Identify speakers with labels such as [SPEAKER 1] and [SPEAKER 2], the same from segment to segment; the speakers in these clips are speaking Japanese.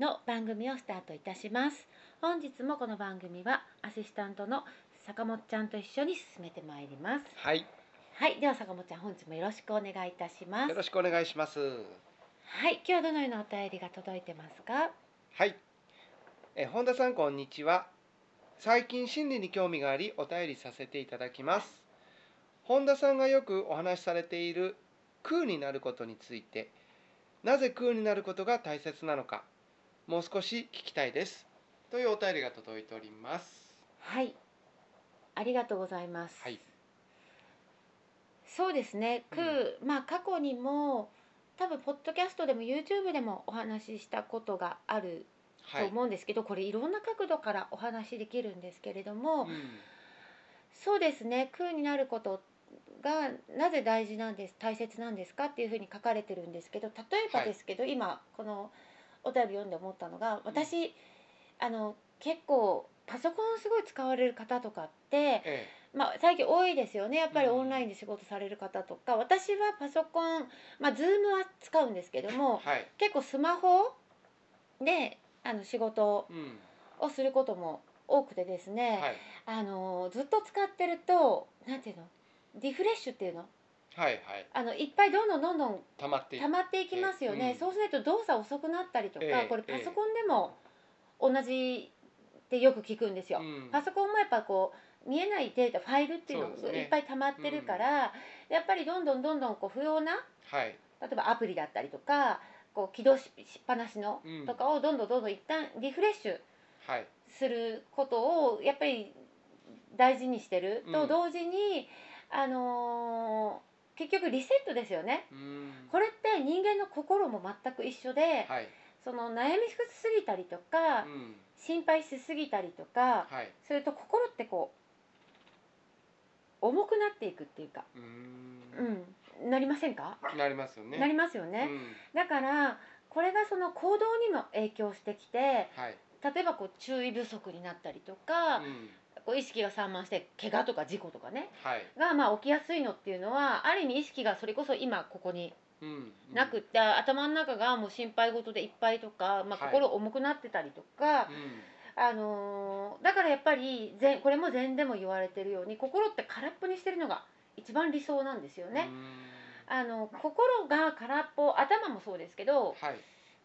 [SPEAKER 1] の番組をスタートいたします。本日もこの番組はアシスタントの坂本ちゃんと一緒に進めてまいります。
[SPEAKER 2] はい、
[SPEAKER 1] はい、では坂本ちゃん本日もよろしくお願いいたします
[SPEAKER 2] よ。ろしくお願いします。
[SPEAKER 1] はい、今日はどのようなお便りが届いてますか？
[SPEAKER 2] はい、え本田さんこんにちは。最近心理に興味がありお便りさせていただきます。本田さんがよくお話しされている空になることについて、なぜ空になることが大切なのか、もう少し聞きたいです。というお便りが届いております。
[SPEAKER 1] はい、ありがとうございます。
[SPEAKER 2] はい、
[SPEAKER 1] そうですね、
[SPEAKER 2] うん。
[SPEAKER 1] 空、まあ過去にも多分ポッドキャストでも YouTube でもお話ししたことがあると
[SPEAKER 2] はい、
[SPEAKER 1] 思うんですけど、これいろんな角度からお話しできるんですけれども、
[SPEAKER 2] うん。
[SPEAKER 1] そうですね。空になることがなぜ大事なんです大切なんですかっていうふうに書かれてるんですけど例えばですけど、今このお便り読んで思ったのが私、あの結構パソコンすごい使われる方とかって、
[SPEAKER 2] え
[SPEAKER 1] まあ、最近多いですよね。やっぱり
[SPEAKER 2] うん。
[SPEAKER 1] オンラインで仕事される方とか、私はパソコンまあ Zoom は使うんですけども
[SPEAKER 2] え、はい、
[SPEAKER 1] 結構スマホであの仕事
[SPEAKER 2] うん、
[SPEAKER 1] をすることも多くてですね、
[SPEAKER 2] はい、
[SPEAKER 1] あのずっと使ってるとなんていうの？リフレッシュっていうの？
[SPEAKER 2] はい、はい、
[SPEAKER 1] あのいっぱいどんどんどんどん
[SPEAKER 2] 溜まっていく
[SPEAKER 1] 溜まっていきますよね、
[SPEAKER 2] うん。
[SPEAKER 1] そうしないと動作遅くなったりとか、
[SPEAKER 2] ええ
[SPEAKER 1] これパソコンでも同じってよく聞くんですよ。
[SPEAKER 2] うん。
[SPEAKER 1] パソコンもやっぱこう見えないデータファイルっていうのがいっぱい溜まってるから、やっぱりどんどんどんどんこう不要な
[SPEAKER 2] はい、
[SPEAKER 1] 例えばアプリだったりとかこう起動ししっぱなしの
[SPEAKER 2] うん
[SPEAKER 1] とかをどんどんどんどん一旦リフレッシュ
[SPEAKER 2] はい、
[SPEAKER 1] することをやっぱり大事にしてる。と
[SPEAKER 2] うん。
[SPEAKER 1] 同時に、あのー結局リセットですよね。
[SPEAKER 2] うん、
[SPEAKER 1] これって人間の心も全く一緒で、
[SPEAKER 2] はい、
[SPEAKER 1] その悩みすぎたりとか、
[SPEAKER 2] うん、
[SPEAKER 1] 心配しすぎたりとか、
[SPEAKER 2] はい、
[SPEAKER 1] それと心ってこう重くなっていくっていうか、
[SPEAKER 2] うーん。
[SPEAKER 1] うん、なりませんか、
[SPEAKER 2] なりますよね。
[SPEAKER 1] なりますよね、
[SPEAKER 2] うん、
[SPEAKER 1] だからこれがその行動にも影響してきて
[SPEAKER 2] はい、
[SPEAKER 1] 例えばこう注意不足になったりとか、
[SPEAKER 2] うん、
[SPEAKER 1] こう意識が散漫して怪我とか事故とかね。
[SPEAKER 2] はい、
[SPEAKER 1] がまあ起きやすいのっていうのはある意味意識がそれこそ今ここに
[SPEAKER 2] うん、
[SPEAKER 1] なくって、頭の中がもう心配事でいっぱいとか、まあ、
[SPEAKER 2] はい。
[SPEAKER 1] 心重くなってたりとか、
[SPEAKER 2] うん、
[SPEAKER 1] あのーだからやっぱり禅これも禅でも言われてるように心って空っぽにしてるのが一番理想なんですよね。あの心が空っぽ頭もそうですけど
[SPEAKER 2] はい、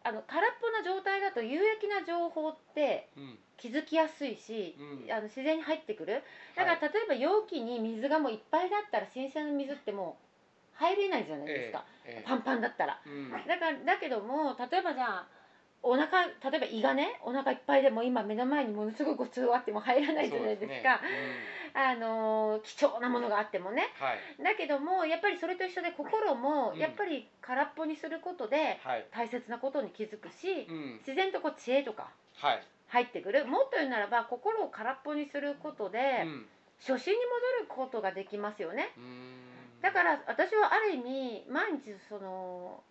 [SPEAKER 1] あの空っぽな状態だと有益な情報って
[SPEAKER 2] うん、
[SPEAKER 1] 気づきやすいし、
[SPEAKER 2] うん。
[SPEAKER 1] あの自然に入ってくる。だから
[SPEAKER 2] はい
[SPEAKER 1] 例えば容器に水がもういっぱいだったら新鮮な水ってもう入れないじゃないですか、
[SPEAKER 2] えええ
[SPEAKER 1] パンパンだったら。
[SPEAKER 2] えうん、
[SPEAKER 1] だからだけども例えばじゃあお腹例えば胃がねお腹いっぱいでも今目の前にものすごいごちそうあっても入らないじゃないですか。
[SPEAKER 2] そうね。
[SPEAKER 1] あのー貴重なものがあってもね。
[SPEAKER 2] うんはい、
[SPEAKER 1] だけどもやっぱりそれと一緒で心も
[SPEAKER 2] うん。
[SPEAKER 1] やっぱり空っぽにすることで
[SPEAKER 2] はい、
[SPEAKER 1] 大切なことに気づくし
[SPEAKER 2] うん、
[SPEAKER 1] 自然とこう知恵とか
[SPEAKER 2] はい、
[SPEAKER 1] 入ってくる。もっと言うならば心を空っぽにすることで
[SPEAKER 2] うん、
[SPEAKER 1] 初心に戻ることができますよね。だから私はある意味毎日その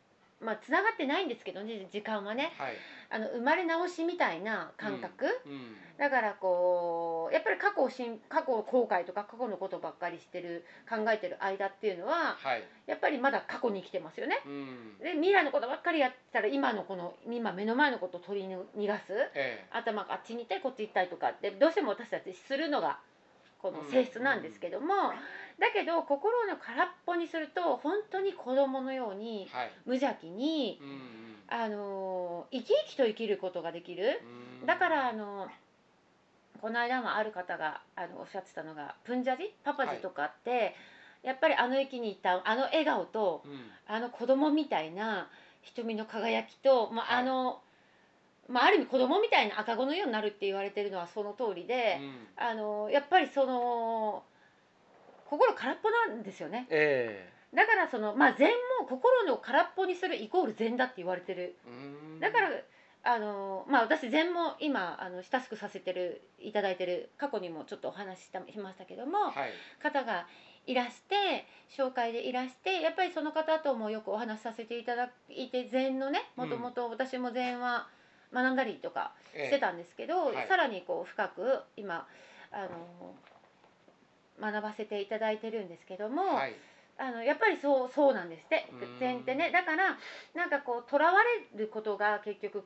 [SPEAKER 1] まあつながってないんですけどね時間はね。
[SPEAKER 2] はい。
[SPEAKER 1] あの生まれ直しみたいな感覚、
[SPEAKER 2] うん。
[SPEAKER 1] だからこうやっぱり過去をしん過去を後悔とか過去のことばっかりしてる考えてる間っていうのは
[SPEAKER 2] はい。
[SPEAKER 1] やっぱりまだ過去に生きてますよね。
[SPEAKER 2] うん。
[SPEAKER 1] で未来のことばっかりやってたら今のこの今目の前のことを取り逃がす。
[SPEAKER 2] え
[SPEAKER 1] 頭があっちに行ったりこっち行ったりとかってどうしても私たちするのがこの性質なんですけども、だけど心の空っぽにすると本当に子供のように無邪気に、あの生き生きと生きることができる。
[SPEAKER 2] うん。
[SPEAKER 1] だからあのこの間もある方があのおっしゃってたのがプンジャジ？パパジとかって、やっぱりあの駅に行ったあの笑顔と
[SPEAKER 2] うん。
[SPEAKER 1] あの子供みたいな瞳の輝きと、まあ、
[SPEAKER 2] はい。
[SPEAKER 1] あの、まあ、ある意味子供みたいな赤子のようになるって言われてるのはその通りで、
[SPEAKER 2] うん。
[SPEAKER 1] あのやっぱりその心空っぽなんですよね。
[SPEAKER 2] え
[SPEAKER 1] だからその、まあ、禅も心の空っぽにするイコール禅だって言われてる。だからあのまあ私禅も今あの親しくさせてるいただいてる過去にもちょっとお話ししたしましたけども、
[SPEAKER 2] はい。
[SPEAKER 1] 方がいらして紹介でいらしてやっぱりその方ともよくお話しさせていただいて禅のねもともと私も禅は学んだりとか
[SPEAKER 2] ええ。
[SPEAKER 1] してたんですけど、
[SPEAKER 2] はい。
[SPEAKER 1] さらにこう深く今あの学ばせていただいてるんですけども、
[SPEAKER 2] はい。
[SPEAKER 1] あのやっぱりそうそうなんですって。
[SPEAKER 2] うん
[SPEAKER 1] 禅ってねだからなんかこうとらわれることが結局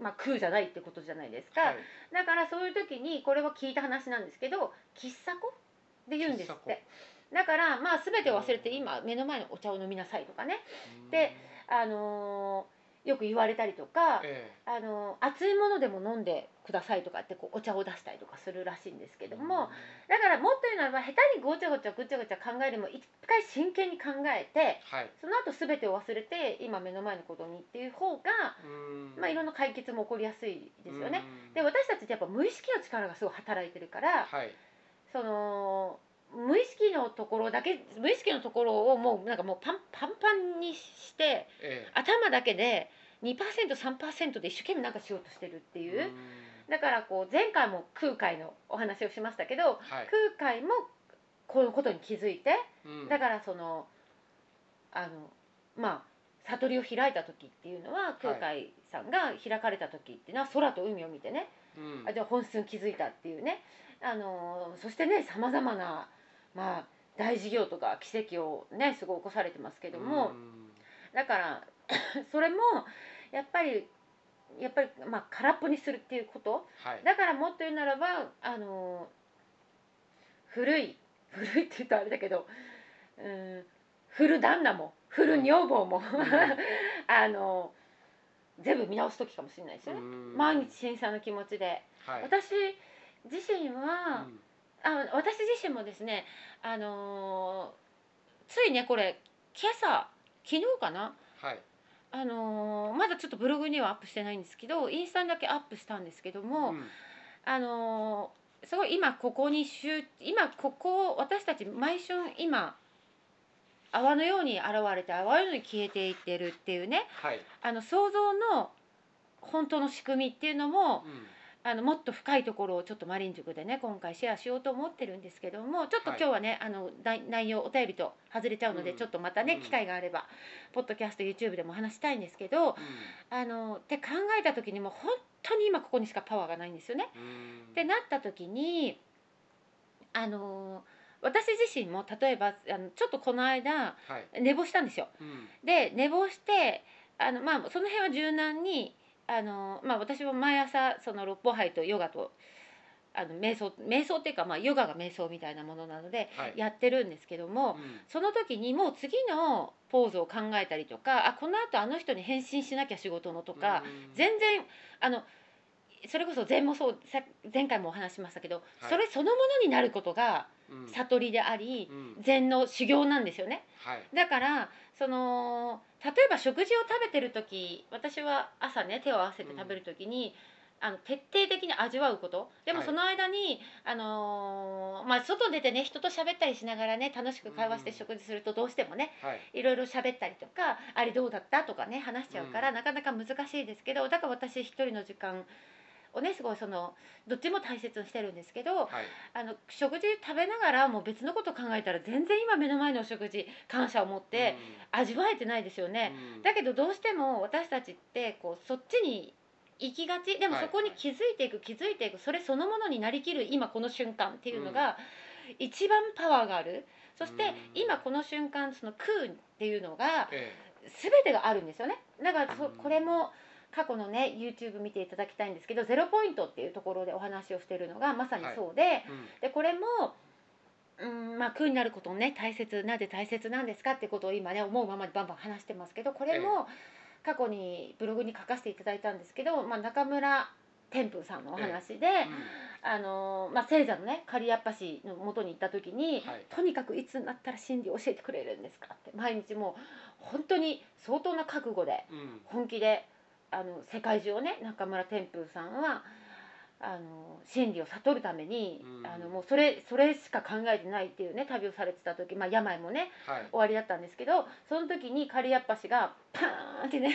[SPEAKER 1] まあ空じゃないってことじゃないですか、
[SPEAKER 2] はい。
[SPEAKER 1] だからそういう時にこれは聞いた話なんですけど喫茶子で言うんですって。だからまあ全てを忘れて今目の前のお茶を飲みなさいとかね。であのーよく言われたりとか、
[SPEAKER 2] え
[SPEAKER 1] あのー熱いものでも飲んでくださいとかってこうお茶を出したりとかするらしいんですけ
[SPEAKER 2] え
[SPEAKER 1] ども、だからもっと言うならば下手にごちゃごちゃぐちゃぐちゃ考えるも一回真剣に考えて
[SPEAKER 2] はい。
[SPEAKER 1] その後全てを忘れて今目の前のことにっていう方が、
[SPEAKER 2] うん。
[SPEAKER 1] まあ、いろんな解決も起こりやすいですよね。
[SPEAKER 2] うん。
[SPEAKER 1] で私たちってやっぱ無意識の力がすごい働いてるから
[SPEAKER 2] はい。
[SPEAKER 1] その無意識のところだけ無意識のところをもうなんかもうパンパンパンにして
[SPEAKER 2] え
[SPEAKER 1] 頭だけで 2%3% で一生懸命なんかしようとしてるって
[SPEAKER 2] え
[SPEAKER 1] いう、だからこう前回も空海のお話をしましたけど
[SPEAKER 2] はい。
[SPEAKER 1] 空海もこのことに気づいて
[SPEAKER 2] うん。
[SPEAKER 1] だからそのあのまあ悟りを開いた時っていうのは空海さんが開かれた時っていうのは空と海を見てね。
[SPEAKER 2] うん。
[SPEAKER 1] あじゃあ本質に気づいたっていうね。あのそしてねさまざまな、まあ、大事業とか奇跡をねすごい起こされてますけども、
[SPEAKER 2] うん。
[SPEAKER 1] だから それもやっぱりやっぱり、まあ、空っぽにするっていうこと。
[SPEAKER 2] はい。
[SPEAKER 1] だからもっと言うならばあの古い古いって言うとあれだけど、うん、古旦那も古女房も、あの全部見直す時かもしれないですよね。
[SPEAKER 2] うん。
[SPEAKER 1] 毎日新鮮な気持ちで。
[SPEAKER 2] はい。
[SPEAKER 1] 私自身は、
[SPEAKER 2] うん
[SPEAKER 1] あ私自身もですねあのーついねこれ今朝昨日かな？
[SPEAKER 2] はい。
[SPEAKER 1] あのーまだちょっとブログにはアップしてないんですけどインスタにだけアップしたんですけども、
[SPEAKER 2] うん。
[SPEAKER 1] あのーすごい今ここに集今ここ私たち毎春今泡のように現れて泡のように消えていってるっていうね。
[SPEAKER 2] はい。
[SPEAKER 1] あの想像の本当の仕組みっていうのも
[SPEAKER 2] うん
[SPEAKER 1] あのもっと深いところをちょっとマリン塾でね今回シェアしようと思ってるんですけどもちょっと今日はね、あの内内容お便りと外れちゃうので、
[SPEAKER 2] うん。
[SPEAKER 1] ちょっとまたね、
[SPEAKER 2] うん。
[SPEAKER 1] 機会があればポッドキャスト YouTube でも話したいんですけどあのって考えた時にもう本当に今ここにしかパワーがないんですよね。
[SPEAKER 2] うん。
[SPEAKER 1] ってなった時にあの私自身も例えばあのちょっとこの間
[SPEAKER 2] はい。
[SPEAKER 1] 寝坊したんですよ。
[SPEAKER 2] うん。
[SPEAKER 1] で寝坊してあの、まあ、その辺は柔軟にあの、まあ、私は毎朝その六方杯とヨガとあの瞑想瞑想っていうか、まあ、ヨガが瞑想みたいなものなので
[SPEAKER 2] はい。
[SPEAKER 1] やってるんですけども、
[SPEAKER 2] うん。
[SPEAKER 1] その時にもう次のポーズを考えたりとかあこのあとあの人に返信しなきゃ仕事のとか、
[SPEAKER 2] うん。
[SPEAKER 1] 全然あのそれこそ禅もそうさ前回もお話ししましたけど、
[SPEAKER 2] はい。
[SPEAKER 1] それそのものになることが
[SPEAKER 2] うん。
[SPEAKER 1] 悟りであり
[SPEAKER 2] うん。
[SPEAKER 1] 禅の修行なんですよね。
[SPEAKER 2] はい。
[SPEAKER 1] だからその例えば食事を食べてる時私は朝ね手を合わせて食べる時に、あの徹底的に味わうこと。でも
[SPEAKER 2] はい。
[SPEAKER 1] その間に、あのーまあ、外出てね人と喋ったりしながらね楽しく会話して
[SPEAKER 2] うん
[SPEAKER 1] 食事するとどうしてもね
[SPEAKER 2] はい。
[SPEAKER 1] いろいろ喋ったりとかあれどうだった？とかね話しちゃうから、
[SPEAKER 2] うん。
[SPEAKER 1] なかなか難しいですけどだから私一人の時間をねすごいそのどっちも大切にしてるんですけど
[SPEAKER 2] はい。
[SPEAKER 1] あの食事食べながらもう別のこと考えたら全然今目の前のお食事感謝を持って味わえてないですよね。
[SPEAKER 2] うん。
[SPEAKER 1] だけどどうしても私たちってこうそっちに行きがちでも
[SPEAKER 2] はい
[SPEAKER 1] そこに気づいていく気づいていくそれそのものになりきる今この瞬間っていうのが一番パワーがある。そして
[SPEAKER 2] うん。
[SPEAKER 1] 今この瞬間その空っていうのが
[SPEAKER 2] え
[SPEAKER 1] 全てがあるんですよね。だからこれも過去のね YouTube 見ていただきたいんですけどゼロポイントっていうところでお話をしてるのがまさにそうで、
[SPEAKER 2] えうん。
[SPEAKER 1] でこれもうんまあ空になることをね大切なぜ大切なんですかってことを今ね思うままにバンバン話してますけどこれも過去にブログに書かせていただいたんですけど、まあ、中村天風さんのお話で、あのまあ、聖者のね刈谷っ橋の元に行った時に、
[SPEAKER 2] はい。
[SPEAKER 1] とにかくいつになったら真理を教えてくれるんですかって毎日もう本当に相当な覚悟で
[SPEAKER 2] うんうん。
[SPEAKER 1] 本気であの世界中をね中村天風さんはあの真理を悟るために、
[SPEAKER 2] うん。
[SPEAKER 1] あのもうそれそれしか考えてないっていうね旅をされてた時、まあ、病もね
[SPEAKER 2] はい。
[SPEAKER 1] 終わりだったんですけどその時に刈谷っ橋がパーンってね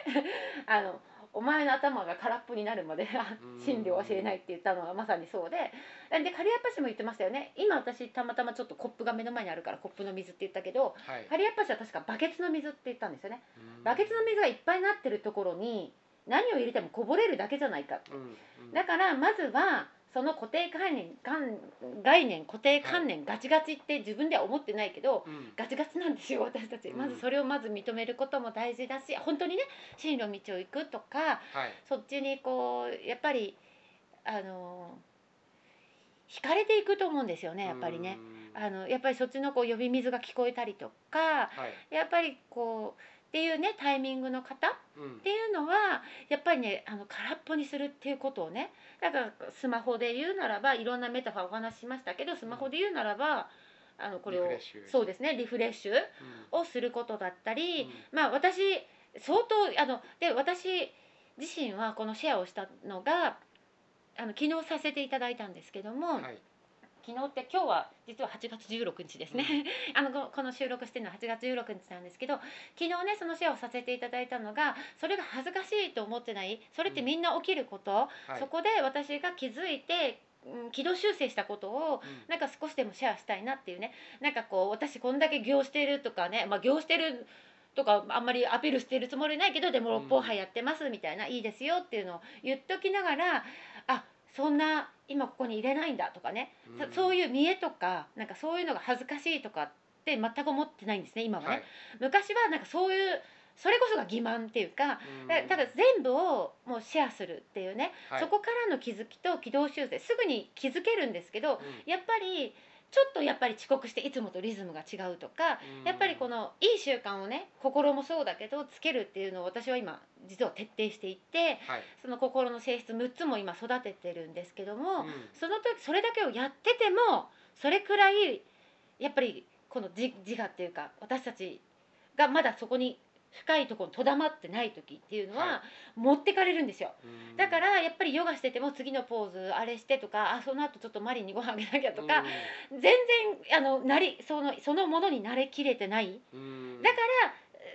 [SPEAKER 1] あのお前の頭が空っぽになるまで 真理を教えないって言ったのがまさにそうでで刈谷っ橋も言ってましたよね。今私たまたまちょっとコップが目の前にあるからコップの水って言ったけど
[SPEAKER 2] はい。
[SPEAKER 1] 刈谷っ橋は確かバケツの水って言ったんですよね。
[SPEAKER 2] うん。
[SPEAKER 1] バケツの水がいっぱいになってるところに何を入れてもこぼれるだけじゃないか。
[SPEAKER 2] うん。うん。
[SPEAKER 1] だからまずはその固定概念概概念固定観念ガチガチって自分では思ってないけど
[SPEAKER 2] うん。
[SPEAKER 1] ガチガチなんですよ私たち。
[SPEAKER 2] うん
[SPEAKER 1] まずそれをまず認めることも大事だし本当にね進路道を行くとか
[SPEAKER 2] はい。
[SPEAKER 1] そっちにこうやっぱりあの惹かれていくと思うんですよねやっぱりね。
[SPEAKER 2] うん。
[SPEAKER 1] あのやっぱりそっちのこう呼び水が聞こえたりとか
[SPEAKER 2] はい。
[SPEAKER 1] やっぱりこうっていうねタイミングの方っ
[SPEAKER 2] うん。
[SPEAKER 1] ていうのはやっぱりねあの空っぽにするっていうことをねだからスマホで言うならばいろんなメタファーお話ししましたけどスマホで言うならばあのこれを
[SPEAKER 2] リフレッシュ。
[SPEAKER 1] そうですねリフレッシュ
[SPEAKER 2] うん。
[SPEAKER 1] をすることだったり、
[SPEAKER 2] うん。
[SPEAKER 1] まあ私相当あので私自身はこのシェアをしたのがあの昨日させていただいたんですけども、
[SPEAKER 2] はい
[SPEAKER 1] 昨日って今日は実は8月16日ですね、あのここの収録してるのは8月16日なんですけど昨日ねそのシェアをさせていただいたのがそれが恥ずかしいと思ってないそれってみんな起きること、
[SPEAKER 2] はい。
[SPEAKER 1] そこで私が気づいて、うん、軌道修正したことを
[SPEAKER 2] うん。
[SPEAKER 1] なんか少しでもシェアしたいなっていうね。なんかこう私こんだけ業してるとかねまあ業してるとかあんまりアピールしてるつもりないけどでも
[SPEAKER 2] うん
[SPEAKER 1] 六本杯やってますみたいな、いいですよっていうのを言っときながらあそんな今ここに入れないんだとかね、そそう
[SPEAKER 2] い
[SPEAKER 1] いう見栄とかなんかそういうのが恥ずかしいとかって全く思ってないんですね今はね、
[SPEAKER 2] はい。
[SPEAKER 1] 昔はなんかそういうそれこそが欺瞞っていうか
[SPEAKER 2] うん。
[SPEAKER 1] だだから全部をもうシェアするっていうね、
[SPEAKER 2] はい。
[SPEAKER 1] そこからの気づきと軌道修正すぐに気づけるんですけど
[SPEAKER 2] うん。
[SPEAKER 1] やっぱりちょっとやっぱり遅刻していつもとリズムが違うとか
[SPEAKER 2] うん。
[SPEAKER 1] やっぱりこのいい習慣をね心もそうだけどつけるっていうのを私は今実は徹底していって
[SPEAKER 2] はい。
[SPEAKER 1] その心の性質6つも今育ててるんですけども、
[SPEAKER 2] うん。
[SPEAKER 1] その時それだけをやっててもそれくらいやっぱりこの自自我っていうか私たちがまだそこに深いところにとどまってない時っていうのは、
[SPEAKER 2] は
[SPEAKER 1] 持ってかれるんですよ。
[SPEAKER 2] うん。
[SPEAKER 1] だからやっぱりヨガしてても次のポーズあれしてとかあその後ちょっとマリンにご飯あげなきゃとか、全然あのなりそのそのものに慣れきれてない。
[SPEAKER 2] うん。
[SPEAKER 1] だから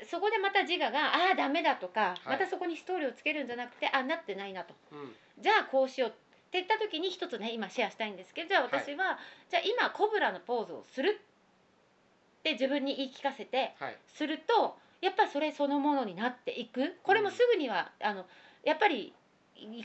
[SPEAKER 1] そこでまた自我がああーダメだとか、
[SPEAKER 2] はい。
[SPEAKER 1] またそこにストーリーをつけるんじゃなくてあなってないなと。
[SPEAKER 2] うん。
[SPEAKER 1] じゃあこうしようって言った時に一つね今シェアしたいんですけどじゃあ私は、じゃあ今コブラのポーズをするって自分に言い聞かせて
[SPEAKER 2] はい。
[SPEAKER 1] するとやっぱりそれそのものになっていく。これもすぐには、あのやっぱり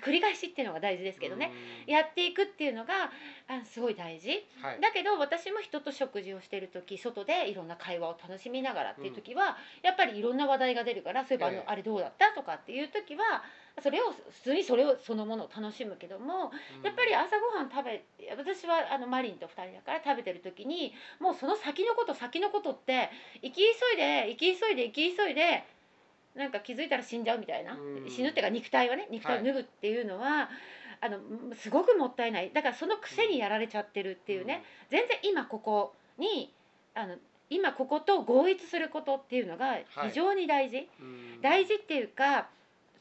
[SPEAKER 1] 繰り返しっていうのが大事ですけどね、
[SPEAKER 2] うん。
[SPEAKER 1] やっていくっていうのがあすごい大事。
[SPEAKER 2] はい。
[SPEAKER 1] だけど私も人と食事をしてる時外でいろんな会話を楽しみながらっていう時は、やっぱりいろんな話題が出るからそういえばあの、
[SPEAKER 2] ええ。
[SPEAKER 1] あれどうだった？とかっていう時はそれを普通にそれをそのものを楽しむけどもやっぱり朝ごはん食べ私はあのマリンと2人だから食べてる時にもうその先のこと先のことって生き急いで生き急いで生き急いでなんか気づいたら死んじゃうみたいな。
[SPEAKER 2] うん。
[SPEAKER 1] 死ぬっていうか肉体はね肉体を脱ぐっていうのは、あのすごくもったいない。だからその癖にやられちゃってるっていうね、全然今ここにあの今ここと合一することっていうのが非常に大事、
[SPEAKER 2] うん。
[SPEAKER 1] 大事っていうか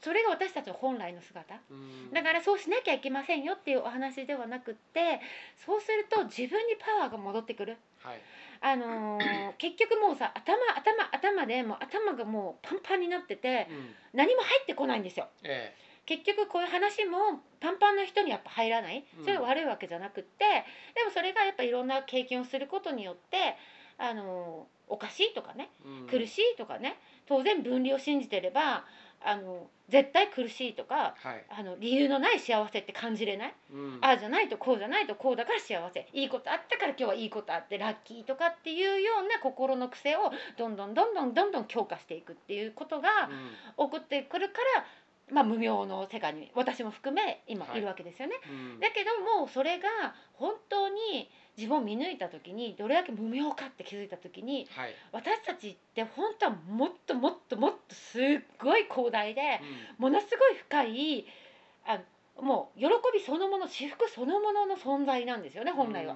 [SPEAKER 1] それが私たちの本来の姿。
[SPEAKER 2] うん。
[SPEAKER 1] だからそうしなきゃいけませんよっていうお話ではなくってそうすると自分にパワーが戻ってくる。
[SPEAKER 2] はい。
[SPEAKER 1] あのー 結局もうさ頭頭頭でもう頭がもうパンパンになってて
[SPEAKER 2] うん。
[SPEAKER 1] 何も入ってこないんですよ。
[SPEAKER 2] え。
[SPEAKER 1] 結局こういう話もパンパンの人にやっぱ入らない。
[SPEAKER 2] うん。
[SPEAKER 1] それは悪いわけじゃなくって、でもそれがやっぱいろんな経験をすることによってあのおかしいとかね
[SPEAKER 2] うん。
[SPEAKER 1] 苦しいとかね当然分離を信じてればあの絶対苦しいとか
[SPEAKER 2] はい。
[SPEAKER 1] あの理由のない幸せって感じれない、
[SPEAKER 2] うん。
[SPEAKER 1] ああじゃないとこうじゃないとこうだから幸せ。いいことあったから今日はいいことあってラッキーとかっていうような心の癖をどんどんどんどんどんどん強化していくっていうことが
[SPEAKER 2] うん。
[SPEAKER 1] 起こってくるから、まあ、無明の世界に私も含め今
[SPEAKER 2] はい
[SPEAKER 1] いるわけですよね。
[SPEAKER 2] うん。
[SPEAKER 1] だけどもそれが本当に自分を見抜いた時にどれだけ無明かって気づいた時に
[SPEAKER 2] はい。
[SPEAKER 1] 私たちって本当はもっともっともっとすっごい広大で
[SPEAKER 2] うん。
[SPEAKER 1] ものすごい深いあもう喜びそのもの至福そのものの存在なんですよね本来は。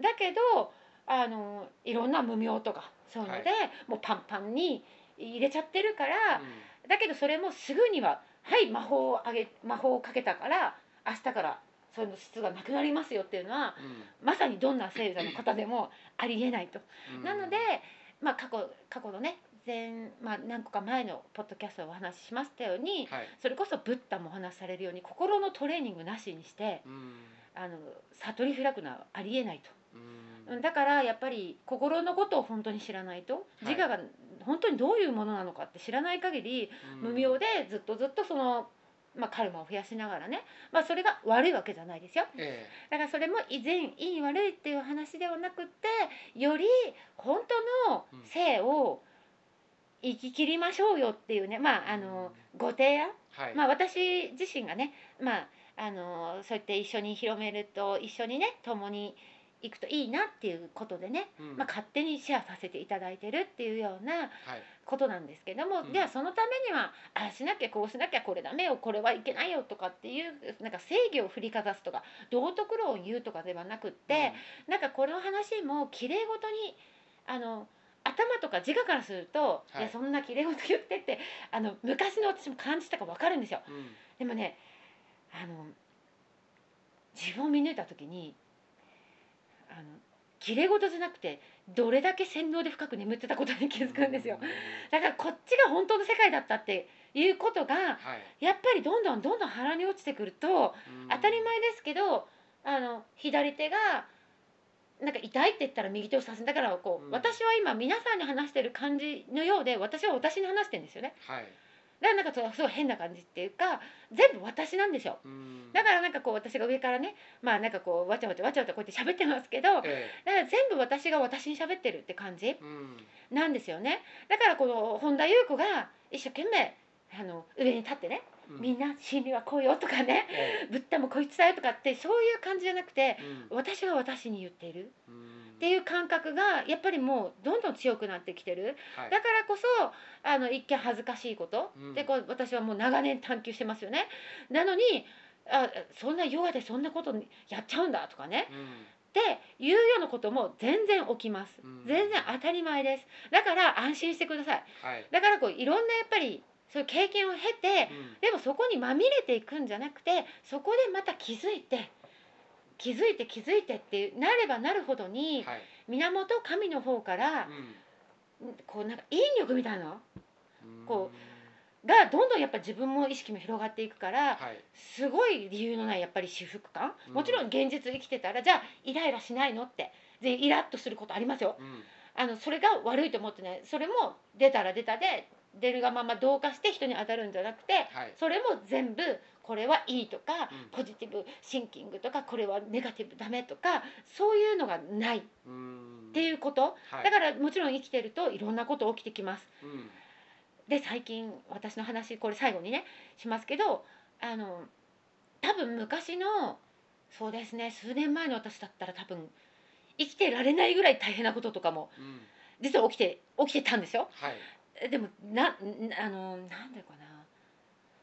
[SPEAKER 1] だけどあのいろんな無明とかそういうので、もうパンパンに入れちゃってるから、だけどそれもすぐには「はい魔法をあげ魔法をかけたから明日からその質がなくなりますよ」っていうのはまさにどんな星座の方でもありえないと。
[SPEAKER 2] うん
[SPEAKER 1] なので、まあ、過去過去のね前、まあ、何個か前のポッドキャストでお話ししましたように
[SPEAKER 2] はい
[SPEAKER 1] それこそブッダもお話しされるように心のトレーニングなしにして
[SPEAKER 2] うん
[SPEAKER 1] あの悟り開くのはありえないと。
[SPEAKER 2] うん。
[SPEAKER 1] うんだからやっぱり心のことを本当に知らないと
[SPEAKER 2] はい。
[SPEAKER 1] 自我が本当にどういうものなのかって知らない限り無明でずっとずっとその、まあ、カルマを増やしながらね、まあ、それが悪いわけじゃないですよ。
[SPEAKER 2] え
[SPEAKER 1] だからそれも以前いい悪いっていう話ではなくってより本当の性を生き切りましょうよっていうねまああのご提案。
[SPEAKER 2] えはい。
[SPEAKER 1] まあ私自身がねまああのそうやって一緒に広めると一緒にね共に行くといいなっていうことでね、
[SPEAKER 2] うん。
[SPEAKER 1] まあ、勝手にシェアさせていただいてるっていうような
[SPEAKER 2] はい。
[SPEAKER 1] ことなんですけども、
[SPEAKER 2] うん。
[SPEAKER 1] ではそのためにはああしなきゃこうしなきゃこれダメよこれはいけないよとかっていうなんか正義を振りかざすとか道徳論を言うとかではなくって、なんかこの話もきれいごとにあの頭とか自我からすると、
[SPEAKER 2] はい。
[SPEAKER 1] い、やそんなきれいごと言ってってあの昔の私も感じたか分かるんですよ。
[SPEAKER 2] うんうん。
[SPEAKER 1] でもねあの自分を見抜いた時にきれい事じゃなくてどれだけ洗脳で深く眠ってたことに気づくんですよ。だからこっちが本当の世界だったっていうことが
[SPEAKER 2] はい。
[SPEAKER 1] やっぱりどんどんどんどん腹に落ちてくると
[SPEAKER 2] うん。
[SPEAKER 1] 当たり前ですけどあの左手がなんか痛いって言ったら右手をさす。だからこう、
[SPEAKER 2] うん。
[SPEAKER 1] 私は今皆さんに話してる感じのようで私は私に話してるんですよね。
[SPEAKER 2] はい
[SPEAKER 1] だからなんかそうすごい変な感じっていうか全部私なんですよ
[SPEAKER 2] うん。
[SPEAKER 1] だからなんかこう私が上からねまあなんかこうわちゃわちゃわちゃわちゃこうやって喋ってますけどだか
[SPEAKER 2] え
[SPEAKER 1] ら全部私が私に喋ってるって感じなんですよね。だからこの本田裕子が一生懸命あの上に立ってね
[SPEAKER 2] うん
[SPEAKER 1] みんな真理はこうよとかね
[SPEAKER 2] え
[SPEAKER 1] ブッダもこいつだよとかってそういう感じじゃなくて私は私に言っている。
[SPEAKER 2] うん。
[SPEAKER 1] っていう感覚がやっぱりもうどんどん強くなってきてる。
[SPEAKER 2] はい。
[SPEAKER 1] だからこそあの一見恥ずかしいこと、
[SPEAKER 2] うん。
[SPEAKER 1] でこう私はもう長年探求してますよね。なのにあそんなヨガでそんなことやっちゃうんだとかね。
[SPEAKER 2] うん。
[SPEAKER 1] っていうようなことも全然起きます。
[SPEAKER 2] うん。
[SPEAKER 1] 全然当たり前です。だから安心してください。
[SPEAKER 2] はい。
[SPEAKER 1] だからこういろんなやっぱりそういう経験を経て
[SPEAKER 2] うん。
[SPEAKER 1] でもそこにまみれていくんじゃなくてそこでまた気づいて気づいて気づいてってなればなるほどに
[SPEAKER 2] はい。
[SPEAKER 1] 源神の方からこうなんか引力みたいなの？
[SPEAKER 2] うん。
[SPEAKER 1] こがどんどんやっぱり自分も意識も広がっていくから
[SPEAKER 2] はい。
[SPEAKER 1] すごい理由のないやっぱり至福感？
[SPEAKER 2] うん。
[SPEAKER 1] もちろん現実生きてたらじゃあイライラしないの？ってでイラッとすることありますよ。
[SPEAKER 2] うん。
[SPEAKER 1] あのそれが悪いと思ってないそれも出たら出たで出るがまま同化して人に当たるんじゃなくて
[SPEAKER 2] はい。
[SPEAKER 1] それも全部これはいいとか、
[SPEAKER 2] うん。
[SPEAKER 1] ポジティブシンキングとかこれはネガティブダメとかそういうのがないっ
[SPEAKER 2] うん。
[SPEAKER 1] ていうこと、
[SPEAKER 2] はい。
[SPEAKER 1] だからもちろん生きてるといろんなこと起きてきます。
[SPEAKER 2] うん。
[SPEAKER 1] で最近私の話これ最後にねしますけどあの多分昔のそうですね数年前の私だったら多分生きてられないぐらい大変なこととかも
[SPEAKER 2] うん。
[SPEAKER 1] 実は起きて起きてたんですよ。
[SPEAKER 2] はい。
[SPEAKER 1] えでもななあのなんだかな。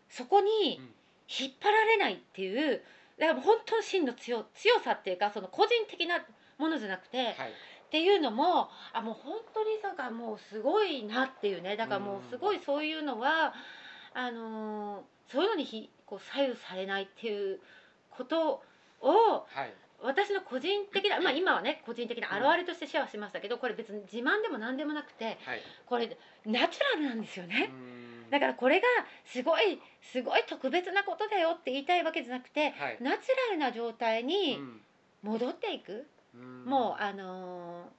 [SPEAKER 1] そこに
[SPEAKER 2] うん。
[SPEAKER 1] 引っ張られないっていうだから本当の真の強強さっていうかその個人的なものじゃなくて、
[SPEAKER 2] はい。
[SPEAKER 1] っていうのもあもう本当になんかもうすごいなっていうね。だからもうすごいそういうのはあのーそういうのにひこう左右されないっていうことを
[SPEAKER 2] はい
[SPEAKER 1] 私の個人的なまあ今はね個人的なあるあるとしてシェアしましたけどこれ別に自慢でも何でもなくて
[SPEAKER 2] はい。
[SPEAKER 1] これナチュラルなんですよね。
[SPEAKER 2] うん。
[SPEAKER 1] だからこれがすごいすごい特別なことだよって言いたいわけじゃなくて
[SPEAKER 2] はい。
[SPEAKER 1] ナチュラルな状態に
[SPEAKER 2] うん。
[SPEAKER 1] 戻っていく、
[SPEAKER 2] うん。
[SPEAKER 1] もうあのー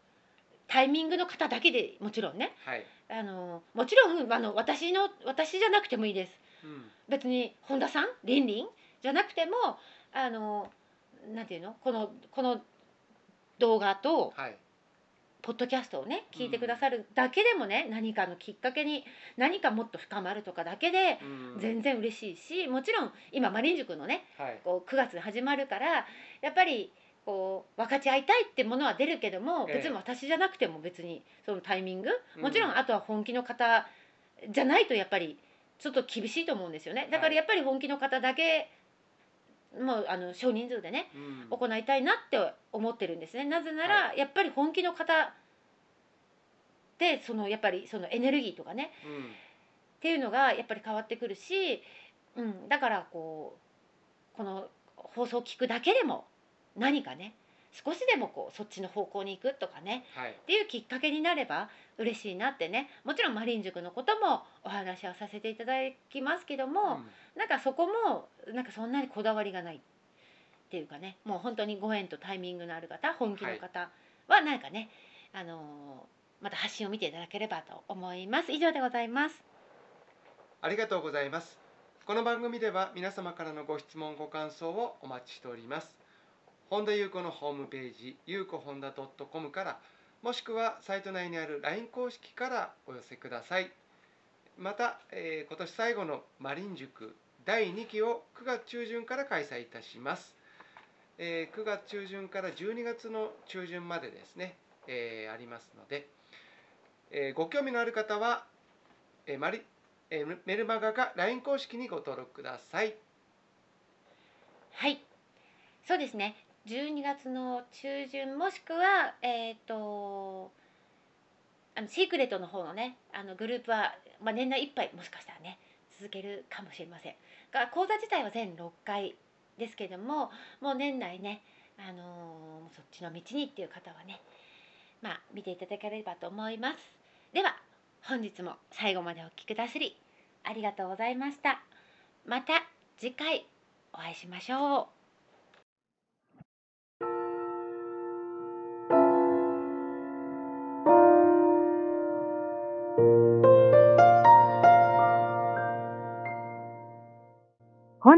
[SPEAKER 1] タイミングの方だけでもちろんね、
[SPEAKER 2] はい。
[SPEAKER 1] あのーもちろんあの私の私じゃなくてもいいです。
[SPEAKER 2] うん。
[SPEAKER 1] 別に本田さんリンリンじゃなくてもあのーなんていうの？このこの動画と
[SPEAKER 2] はい。
[SPEAKER 1] ポッドキャストをね聞いてくださるだけでもね、何かのきっかけに何かもっと深まるとかだけで
[SPEAKER 2] うん。
[SPEAKER 1] 全然嬉しいしもちろん今マリン塾のね
[SPEAKER 2] はい。
[SPEAKER 1] こう9月始まるからやっぱりこう分かち合いたいってものは出るけども
[SPEAKER 2] ええ。
[SPEAKER 1] 別に私じゃなくても別にそのタイミング
[SPEAKER 2] うん。
[SPEAKER 1] もちろんあとは本気の方じゃないとやっぱりちょっと厳しいと思うんですよね。だからやっぱり本気の方だけもうあの少人数でね
[SPEAKER 2] うん。
[SPEAKER 1] 行いたいなって思ってるんですね。なぜなら、やっぱり本気の方でそのやっぱりそのエネルギーとかね
[SPEAKER 2] うん。
[SPEAKER 1] っていうのがやっぱり変わってくるし、うん、だからこうこの放送を聞くだけでも何かね少しでもこうそっちの方向に行くとかね。
[SPEAKER 2] はい。
[SPEAKER 1] っていうきっかけになれば嬉しいなってね。もちろんマリン塾のこともお話はさせていただきますけども、なんかそこもなんかそんなにこだわりがないっていうかね。もう本当にご縁とタイミングのある方本気の方はなんかね、あのーまた発信を見ていただければと思います。以上でございます。
[SPEAKER 2] ありがとうございます。この番組では皆様からのご質問ご感想をお待ちしております。本田裕子のホームページ、ゆうこ本田 .com から、もしくはサイト内にある LINE 公式からお寄せください。また、えー今年最後のマリン塾第2期を9月中旬から開催いたします。えー9月中旬から12月の中旬までですね、えーありますので、えーご興味のある方は、えーマリえーメルマガか LINE 公式にご登録ください。
[SPEAKER 1] はいそうですね12月の中旬もしくはえっ、とあのシークレットの方のねあのグループは、まあ、年内いっぱいもしかしたらね続けるかもしれません。が講座自体は全6回ですけどももう年内ね、あのーそっちの道にっていう方はねまあ見ていただければと思います。では本日も最後までお聴きくださりありがとうございました。また次回お会いしましょう。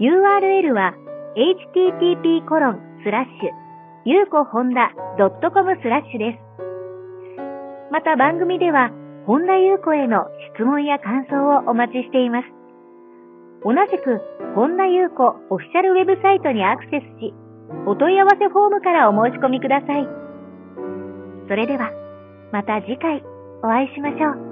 [SPEAKER 3] URL は http コロンスラッシュゆうこほんだ .com スラッシュです。また番組では本田ゆう子への質問や感想をお待ちしています。同じく本田ゆう子オフィシャルウェブサイトにアクセスし、お問い合わせフォームからお申し込みください。それではまた次回お会いしましょう。